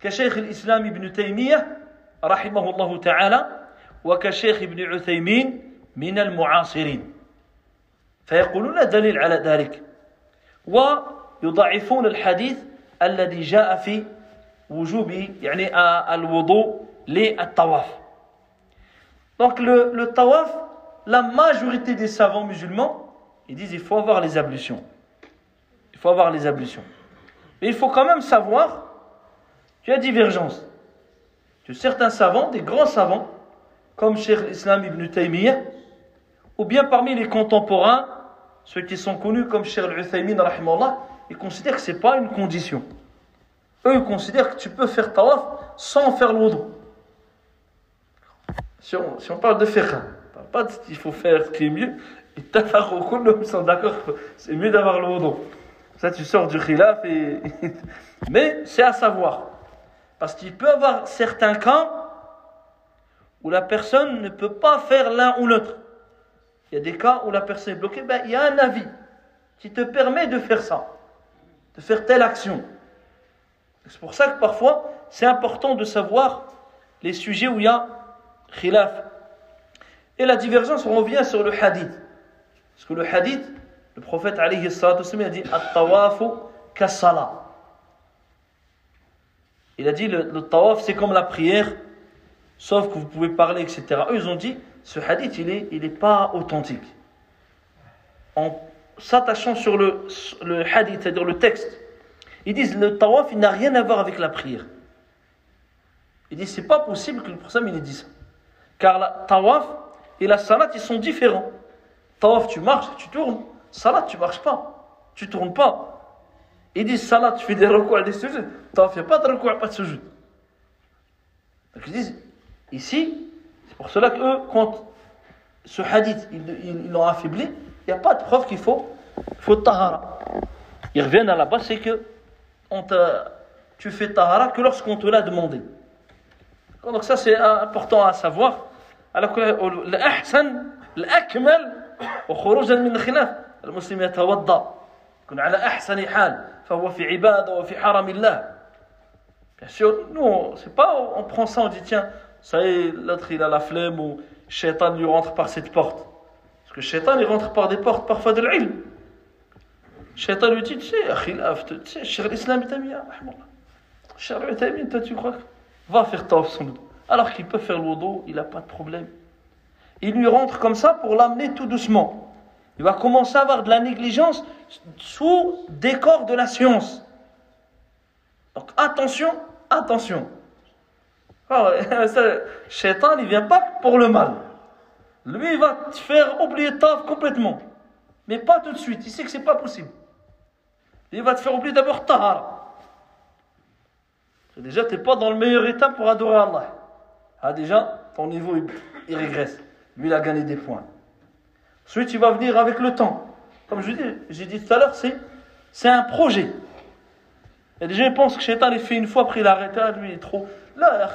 كشيخ الإسلام ابن تيمية رحمه الله تعالى وكشيخ ابن عثيمين من المعاصرين. فيقولون دليل على ذلك. ويضعفون الحديث الذي جاء في وجوب يعني الوضوء للطواف Donc le, le tawaf, la majorité des savants musulmans, ils disent il faut avoir les ablutions. Il faut avoir les ablutions. Mais il faut quand même savoir qu'il y a divergence. Que certains savants, des grands savants, comme Cheikh l'Islam ibn Taymiyyah, ou bien parmi les contemporains, ceux qui sont connus comme Cheikh al-Uthaymin, ils considèrent que ce n'est pas une condition. Eux, ils considèrent que tu peux faire tawaf sans faire l'oudou. Si on, si on, parle de faire, on parle pas de qu'il faut faire ce qui est mieux, ils sont d'accord c'est mieux d'avoir l'oudou. Ça, tu sors du khilaf et. Mais c'est à savoir. Parce qu'il peut y avoir certains cas où la personne ne peut pas faire l'un ou l'autre. Il y a des cas où la personne est bloquée, ben, il y a un avis qui te permet de faire ça, de faire telle action. C'est pour ça que parfois, c'est important de savoir les sujets où il y a khilaf. Et la divergence, revient sur le hadith. Parce que le hadith, le prophète alayhi a dit At-tawafu kasala. Il a dit le, le tawaf c'est comme la prière, sauf que vous pouvez parler, etc. Eux, ils ont dit ce hadith, il n'est il est pas authentique. En s'attachant sur le, hadith, c'est-à-dire le texte, ils disent le tawaf, n'a rien à voir avec la prière. Ils disent c'est pas possible que le prophète il dit ça. Car la tawaf et la salat, ils sont différents. Tawaf, tu marches, tu tournes. Salat, tu marches pas. Tu tournes pas. Ils disent salat, tu fais des recours des sujets. Tawaf, il n'y a pas de recours, pas de sujet. Donc ils disent, ici, c'est pour cela qu'eux, quand ce hadith, ils l'ont affaibli, il n'y a pas de preuve qu'il faut, faut tahara. Ils reviennent à la base, c'est que on tu fais tahara que lorsqu'on te l'a demandé. Donc ça c'est important à savoir. الأحسن الأكمل وخروجا من الخلاف المسلم يتوضأ يكون على أحسن حال فهو في عبادة وفي حرم الله Bien sûr, nous, c'est pas on prend ça, on dit tiens, ça y est, l'autre il a la flemme ou Shaitan lui rentre par cette porte. Parce que Shaitan il rentre par des portes parfois de l'ilm. Shaitan lui dit, tu sais, tu sais, l'Islam est toi tu crois que va faire taf son. Alors qu'il peut faire wudu, il n'a pas de problème. Il lui rentre comme ça pour l'amener tout doucement. Il va commencer à avoir de la négligence sous décor de la science. Donc attention, attention. Oh, Shaitan, il vient pas pour le mal. Lui, il va te faire oublier taf complètement. Mais pas tout de suite. Il sait que c'est pas possible. Il va te faire oublier d'abord Tahara. Déjà, tu n'es pas dans le meilleur état pour adorer Allah. Ah, déjà, ton niveau, il, régresse. Lui, il a gagné des points. Ensuite, il va venir avec le temps. Comme je dis, j'ai dit tout à l'heure, c'est, un projet. Il y a pensent que Shaitan il fait une fois, après il a arrêté, ah, lui il est trop. Là,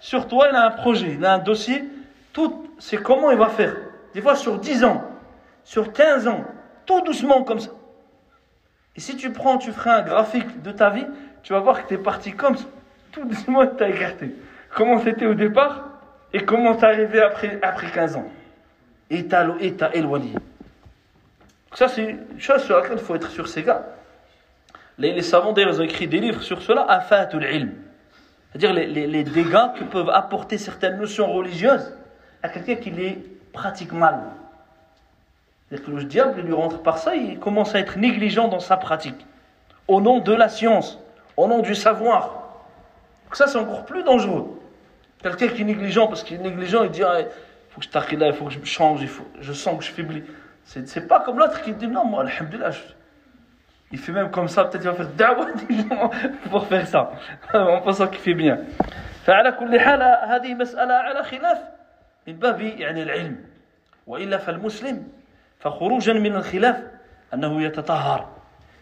sur toi, il a un projet, il a un dossier. Tout, c'est comment il va faire. Des fois sur 10 ans, sur 15 ans, tout doucement comme ça. Et si tu prends, tu ferais un graphique de ta vie, tu vas voir que tu es parti comme ça. Tout doucement, tu as écarté. Comment c'était au départ et comment tu arrivé après, après 15 ans. Et tu as éloigné. Ça, c'est une chose sur laquelle il faut être sur ces gars. Les, savants d'ailleurs ont écrit des livres sur cela, Afatul Ilm. C'est-à-dire les, dégâts que peuvent apporter certaines notions religieuses à quelqu'un qui les pratique mal. C'est-à-dire que le diable lui rentre par ça, il commence à être négligent dans sa pratique. Au nom de la science, au nom du savoir. Donc ça, c'est encore plus dangereux. Quelqu'un qui est négligent, parce qu'il est négligent, il dit ah, il faut que je t'arrête là, il faut que je change, il faut, je sens que je faiblis. C'est pas comme l'autre qui dit non, moi, alhamdulillah, je, il fait même comme ça, peut-être il va faire da'wah pour faire ça. en pensant qu'il fait bien. فعلى كل حال هذه مسألة على خلاف من باب يعني العلم وإلا فالمسلم فخروجا من الخلاف أنه يتطهر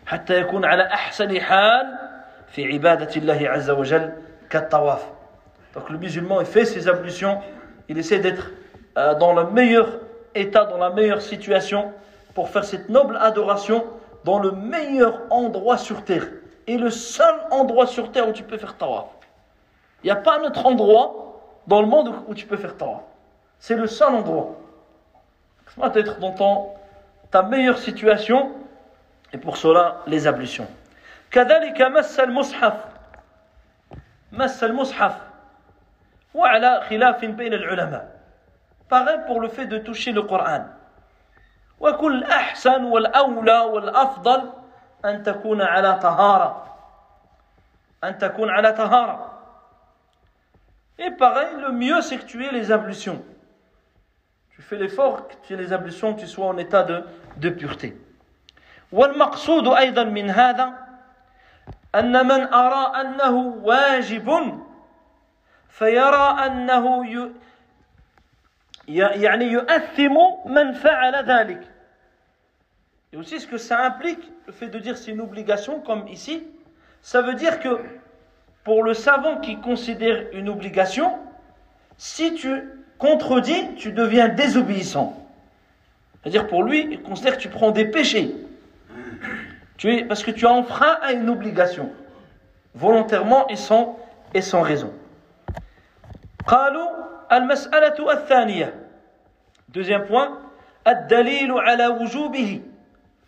حتى يكون على أحسن حال في عبادة الله عز وجل كالطواف Donc le musulman, il fait ses ablutions, il essaie d'être euh, dans le meilleur état, dans la meilleure situation pour faire cette noble adoration dans le meilleur endroit sur terre. Et le seul endroit sur terre où tu peux faire tawaf. Il n'y a pas un autre endroit dans le monde où tu peux faire tawaf. C'est le seul endroit. Ça va être dans ton, ta meilleure situation et pour cela les ablutions. كذلك مس المصحف مس المصحف وعلى خلاف بين العلماء pareil pour le fait de toucher le Coran وكل أحسن والأولى والأفضل أن تكون على طهارة أن تكون على طهارة Et pareil, le mieux c'est que tu aies les ablutions. Tu fais l'effort que tu aies les ablutions, que tu sois en état de, de pureté. والمقصود أيضا من هذا أن من أرى أنه واجب فيرى أنه يعني يؤثم من فعل ذلك Et aussi ce que ça implique, le fait de dire c'est une obligation comme ici, ça veut dire que pour le savant qui considère une obligation, si tu contredis, tu deviens désobéissant. C'est-à-dire pour lui, il considère que tu prends des péchés. Tu es, parce que tu as enfreint à une obligation, volontairement et sans, et sans raison. Deuxième point, الدليل على وجوبه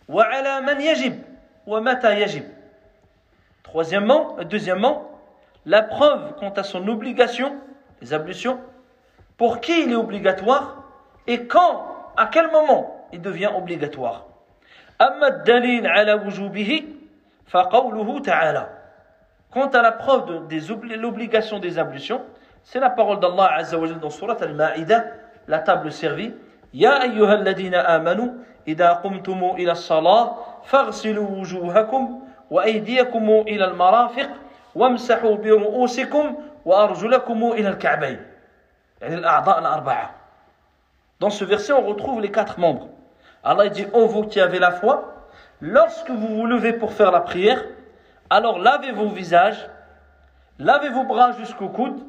وعلى من يجب ومتى يجب. Troisièmement, deuxièmement, la preuve quant à son obligation, les ablutions, pour qui il est obligatoire et quand, à quel moment il devient obligatoire. أما الدليل على وجوبه فقوله تعالى Quant à la preuve de l'obligation des ablutions, c'est la parole d'Allah dans Surat Al-Ma'idah, la table servie. Dans ce verset, on retrouve les quatre membres. Allah dit, ô vous qui avez la foi, lorsque vous vous levez pour faire la prière, alors lavez vos visages, lavez vos bras jusqu'au coude,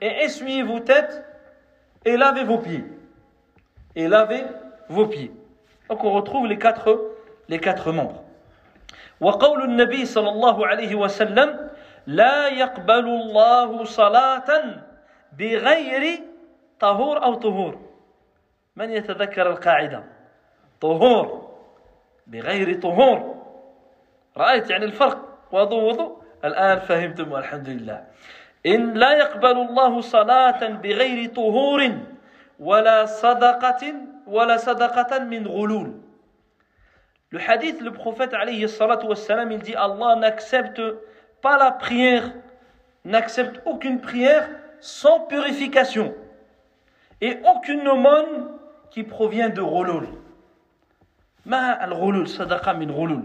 et essuyez vos têtes, et lavez vos pieds. Et lavez vos pieds. Donc on retrouve les quatre, les quatre membres. وقول النبي صلى الله عليه وسلم لا يقبل الله صلاة بغير طهور أو طهور من يتذكر القاعدة طهور بغير طهور رأيت يعني الفرق وضوء وضوء الآن فهمتم والحمد لله إن لا يقبل الله صلاة بغير طهور ولا صدقة ولا صدقة من غلول Le hadith, le prophète alayhi salatu wassalam, il dit Allah n'accepte pas la prière, n'accepte aucune prière sans purification et aucune aumône qui provient de rouloul. ما الغلول صدقة من غلول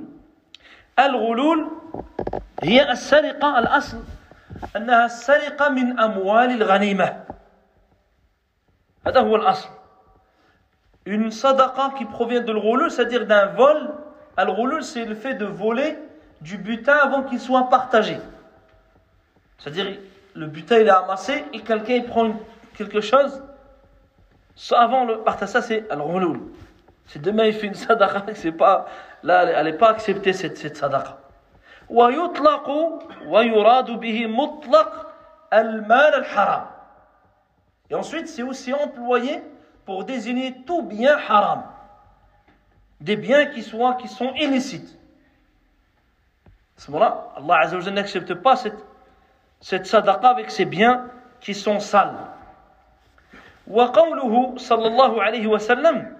الغلول هي السرقة الأصل أنها السرقة من أموال الغنيمة هذا هو الأصل une sadaqa qui provient de l'ghulul, c'est-à-dire d'un vol. Al-ghulul, c'est le fait de voler du butin avant qu'il soit partagé. C'est-à-dire, le butin il est amassé et quelqu'un il prend quelque chose avant le partage. Ça, c'est al-ghulul. Si demain il fait une sadaqa, c'est pas, là, elle n'est pas acceptée cette, cette sadaqa. ويطلق ويراد به مطلق المال الحرام. Et ensuite, c'est aussi employé pour désigner tout bien haram. Des biens qui, soient, qui sont illicites. À ce moment-là, Allah Azza n'accepte pas cette, cette sadaqa avec ces biens qui sont sales. وقوله صلى الله عليه وسلم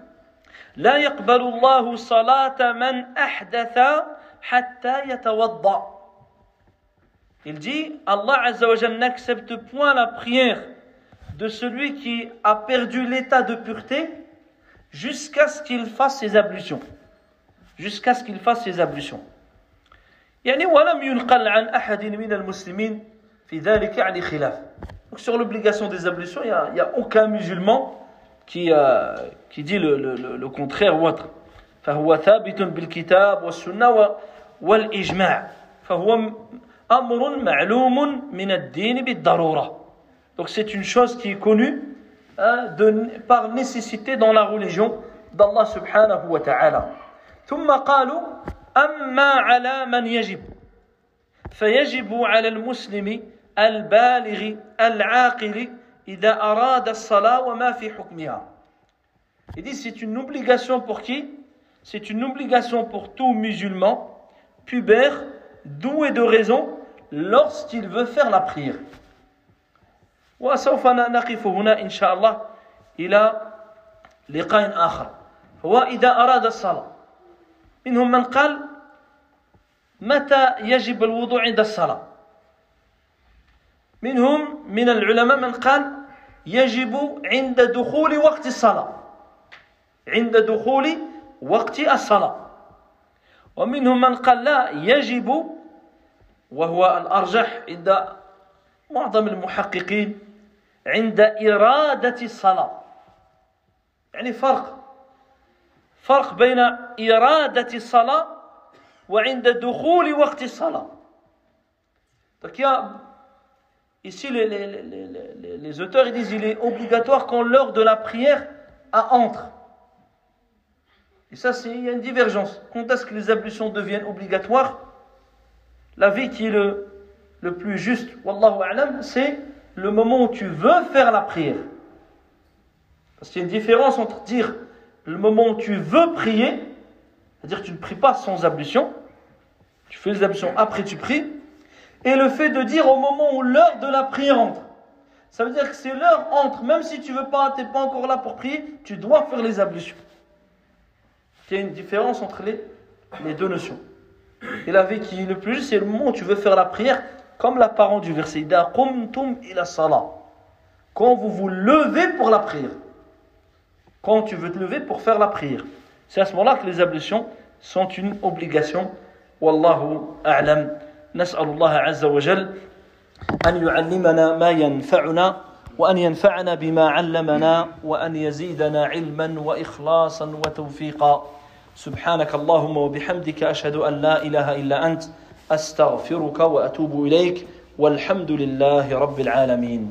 لا يقبل الله صلاة من أحدث حتى يتوضأ il dit, Allah Azzawajal n'accepte point la prière de celui qui a perdu l'état de pureté jusqu'à ce qu'il fasse ses ablutions. Jusqu'à ce qu'il fasse ses ablutions. Donc sur l'obligation des ablutions, il n'y a, a, aucun musulman qui, euh, qui dit le, le, le, le contraire ou autre. والإجماع فهو أمر معلوم من الدين بالضرورة Donc c'est une chose qui est connue hein, de, par nécessité dans la religion d'Allah subhanahu wa ta'ala. ثم قالوا أما على من يجب فيجب على المسلم البالغ العاقل إذا أراد الصلاة وما في حكمها Il dit c'est une obligation pour qui C'est une obligation pour tout musulman, pubère, doué de raison, lorsqu'il veut faire la prière. وسوف نقف هنا إن شاء الله إلى لقاء آخر هو إذا أراد الصلاة منهم من قال متى يجب الوضوء عند الصلاة منهم من العلماء من قال يجب عند دخول وقت الصلاة عند دخول وقت الصلاة ومنهم من قال لا يجب وهو الأرجح عند معظم المحققين عند إرادة الصلاة يعني فرق فرق بين إرادة الصلاة وعند دخول وقت الصلاة Donc il y a ici les, les, les, les auteurs ils disent il est obligatoire quand l'heure de la prière entre. Et ça, c'est, il y a une divergence. Quand est-ce que les ablutions deviennent obligatoires? La vie qui est le, le plus juste, Wallahu a'lam, c'est le moment où tu veux faire la prière. Parce qu'il y a une différence entre dire le moment où tu veux prier, c'est-à-dire que tu ne pries pas sans ablution, tu fais les ablutions après tu pries, et le fait de dire au moment où l'heure de la prière entre. Ça veut dire que c'est l'heure entre, même si tu veux pas, tu n'es pas encore là pour prier, tu dois faire les ablutions Il y a une différence entre les, les deux notions. Et la vie qui est le plus juste, c'est le moment où tu veux faire la prière, comme la parole du verset. Quand vous vous levez pour la prière. Quand tu veux te lever pour faire la prière. C'est à ce moment-là que les ablutions sont une obligation. Wallahu a'lam. نسأل الله عز وجل أن يعلمنا ما ينفعنا وأن ينفعنا بما علمنا وأن يزيدنا علما وإخلاصا وتوفيقا سبحانك اللهم وبحمدك أشهد أن لا إله إلا أنت أستغفرك وأتوب إليك والحمد لله رب العالمين